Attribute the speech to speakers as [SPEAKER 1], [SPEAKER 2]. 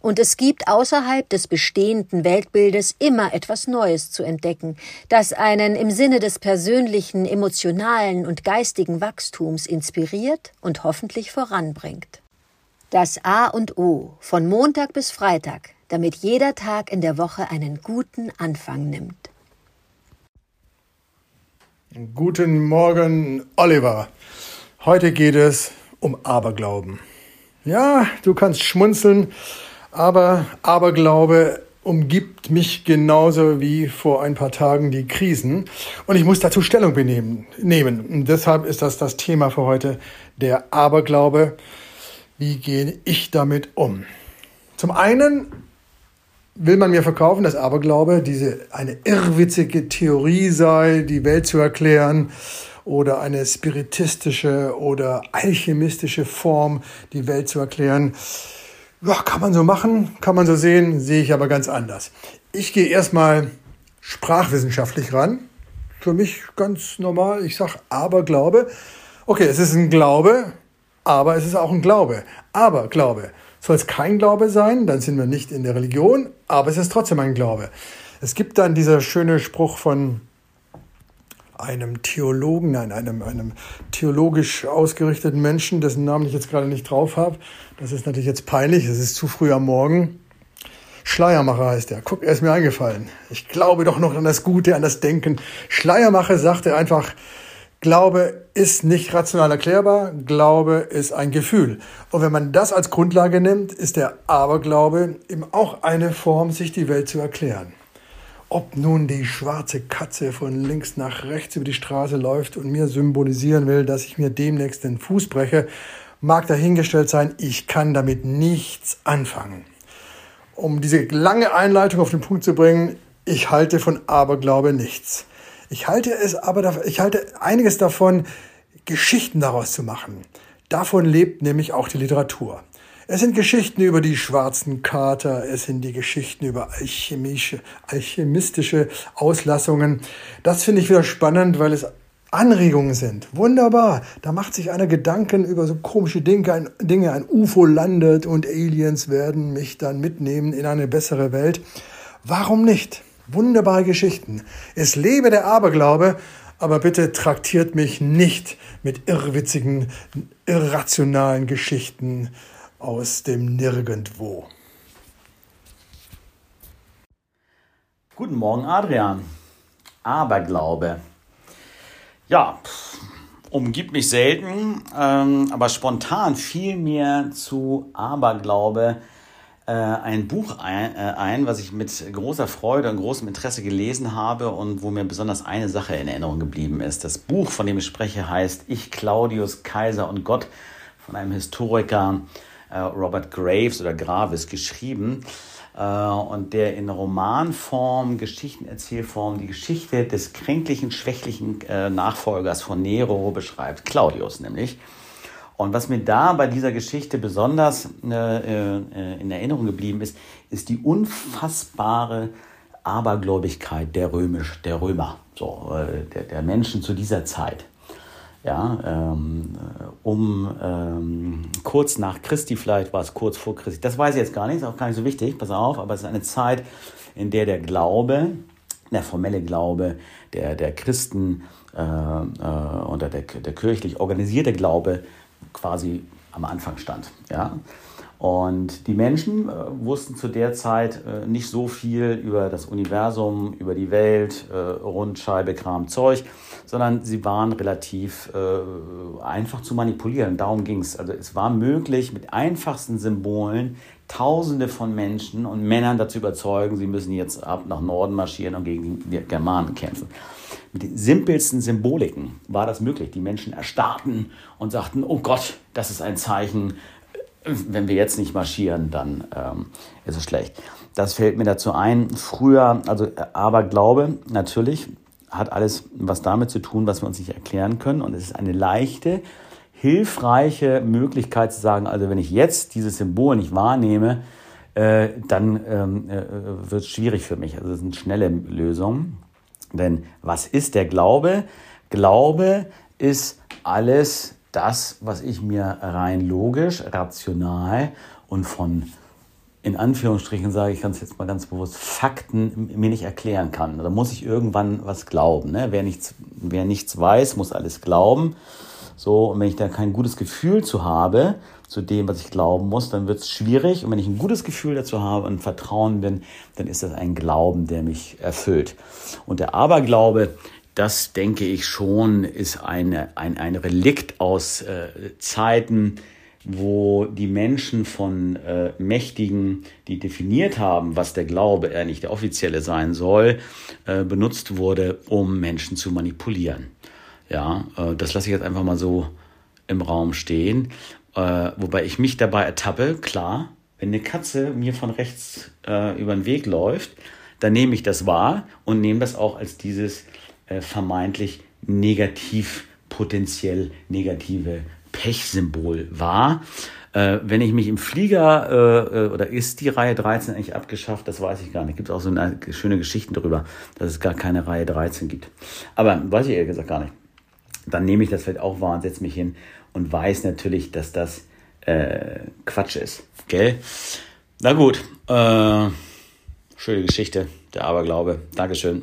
[SPEAKER 1] und es gibt außerhalb des bestehenden Weltbildes immer etwas Neues zu entdecken, das einen im Sinne des persönlichen, emotionalen und geistigen Wachstums inspiriert und hoffentlich voranbringt. Das A und O von Montag bis Freitag, damit jeder Tag in der Woche einen guten Anfang nimmt.
[SPEAKER 2] Guten Morgen, Oliver. Heute geht es um Aberglauben. Ja, du kannst schmunzeln, aber Aberglaube umgibt mich genauso wie vor ein paar Tagen die Krisen. Und ich muss dazu Stellung benehmen, nehmen. Und deshalb ist das das Thema für heute, der Aberglaube. Wie gehe ich damit um? Zum einen will man mir verkaufen, dass Aberglaube diese eine irrwitzige Theorie sei, die Welt zu erklären oder eine spiritistische oder alchemistische Form, die Welt zu erklären. Ja, kann man so machen, kann man so sehen, sehe ich aber ganz anders. Ich gehe erstmal sprachwissenschaftlich ran. Für mich ganz normal. Ich sage Aberglaube. Okay, es ist ein Glaube, aber es ist auch ein Glaube. Aber Glaube. Soll es kein Glaube sein, dann sind wir nicht in der Religion, aber es ist trotzdem ein Glaube. Es gibt dann dieser schöne Spruch von einem Theologen, nein, einem, einem theologisch ausgerichteten Menschen, dessen Namen ich jetzt gerade nicht drauf habe. Das ist natürlich jetzt peinlich, es ist zu früh am Morgen. Schleiermacher heißt er. Guck, er ist mir eingefallen. Ich glaube doch noch an das Gute, an das Denken. Schleiermacher sagte einfach, Glaube ist nicht rational erklärbar, Glaube ist ein Gefühl. Und wenn man das als Grundlage nimmt, ist der Aberglaube eben auch eine Form, sich die Welt zu erklären. Ob nun die schwarze Katze von links nach rechts über die Straße läuft und mir symbolisieren will, dass ich mir demnächst den Fuß breche, mag dahingestellt sein, ich kann damit nichts anfangen. Um diese lange Einleitung auf den Punkt zu bringen, ich halte von Aberglaube nichts. Ich halte es aber, ich halte einiges davon, Geschichten daraus zu machen. Davon lebt nämlich auch die Literatur. Es sind Geschichten über die schwarzen Kater, es sind die Geschichten über alchemische, alchemistische Auslassungen. Das finde ich wieder spannend, weil es Anregungen sind. Wunderbar. Da macht sich einer Gedanken über so komische Dinge. Dinge. ein UFO landet und Aliens werden mich dann mitnehmen in eine bessere Welt. Warum nicht? Wunderbare Geschichten. Es lebe der Aberglaube, aber bitte traktiert mich nicht mit irrwitzigen, irrationalen Geschichten aus dem Nirgendwo.
[SPEAKER 3] Guten Morgen, Adrian. Aberglaube. Ja, umgibt mich selten, ähm, aber spontan fiel mir zu Aberglaube äh, ein Buch ein, äh, ein, was ich mit großer Freude und großem Interesse gelesen habe und wo mir besonders eine Sache in Erinnerung geblieben ist. Das Buch, von dem ich spreche, heißt Ich, Claudius, Kaiser und Gott von einem Historiker Robert Graves oder Graves geschrieben äh, und der in Romanform, Geschichtenerzählform die Geschichte des kränklichen, schwächlichen äh, Nachfolgers von Nero beschreibt, Claudius nämlich. Und was mir da bei dieser Geschichte besonders äh, in Erinnerung geblieben ist, ist die unfassbare Abergläubigkeit der, Römisch, der Römer, so, der, der Menschen zu dieser Zeit ja, ähm, um ähm, kurz nach Christi, vielleicht war es kurz vor Christi, das weiß ich jetzt gar nicht, ist auch gar nicht so wichtig, pass auf, aber es ist eine Zeit, in der der Glaube, der formelle Glaube der, der Christen äh, äh, oder der, der kirchlich organisierte Glaube quasi am Anfang stand. Ja? Und die Menschen äh, wussten zu der Zeit äh, nicht so viel über das Universum, über die Welt, äh, Rundscheibe, Kram, Zeug sondern sie waren relativ äh, einfach zu manipulieren. Darum ging es. Also es war möglich, mit einfachsten Symbolen Tausende von Menschen und Männern dazu überzeugen, sie müssen jetzt ab nach Norden marschieren und gegen die Germanen kämpfen. Mit den simpelsten Symboliken war das möglich. Die Menschen erstarrten und sagten, oh Gott, das ist ein Zeichen, wenn wir jetzt nicht marschieren, dann ähm, ist es schlecht. Das fällt mir dazu ein. Früher, also aber Glaube, natürlich, hat alles was damit zu tun, was wir uns nicht erklären können. Und es ist eine leichte hilfreiche Möglichkeit zu sagen, also wenn ich jetzt dieses Symbol nicht wahrnehme, äh, dann ähm, äh, wird es schwierig für mich. Also das sind schnelle Lösungen. Denn was ist der Glaube? Glaube ist alles das, was ich mir rein logisch, rational und von in Anführungsstrichen sage ich ganz jetzt mal ganz bewusst, Fakten mir nicht erklären kann. Da muss ich irgendwann was glauben. Ne? Wer, nichts, wer nichts weiß, muss alles glauben. So, und wenn ich da kein gutes Gefühl zu habe, zu dem, was ich glauben muss, dann wird es schwierig. Und wenn ich ein gutes Gefühl dazu habe und Vertrauen bin, dann ist das ein Glauben, der mich erfüllt. Und der Aberglaube, das denke ich schon, ist eine, ein, ein Relikt aus äh, Zeiten, wo die Menschen von äh, Mächtigen, die definiert haben, was der Glaube, er nicht der offizielle sein soll, äh, benutzt wurde, um Menschen zu manipulieren. Ja, äh, das lasse ich jetzt einfach mal so im Raum stehen. Äh, wobei ich mich dabei ertappe, klar, wenn eine Katze mir von rechts äh, über den Weg läuft, dann nehme ich das wahr und nehme das auch als dieses vermeintlich negativ, potenziell negative Pechsymbol wahr. Äh, wenn ich mich im Flieger, äh, äh oder ist die Reihe 13 eigentlich abgeschafft, das weiß ich gar nicht. Gibt auch so eine schöne Geschichten darüber, dass es gar keine Reihe 13 gibt. Aber weiß ich ehrlich gesagt gar nicht. Dann nehme ich das vielleicht auch wahr und setze mich hin und weiß natürlich, dass das äh, Quatsch ist. Gell? Na gut, äh, schöne Geschichte, der Aberglaube. Dankeschön.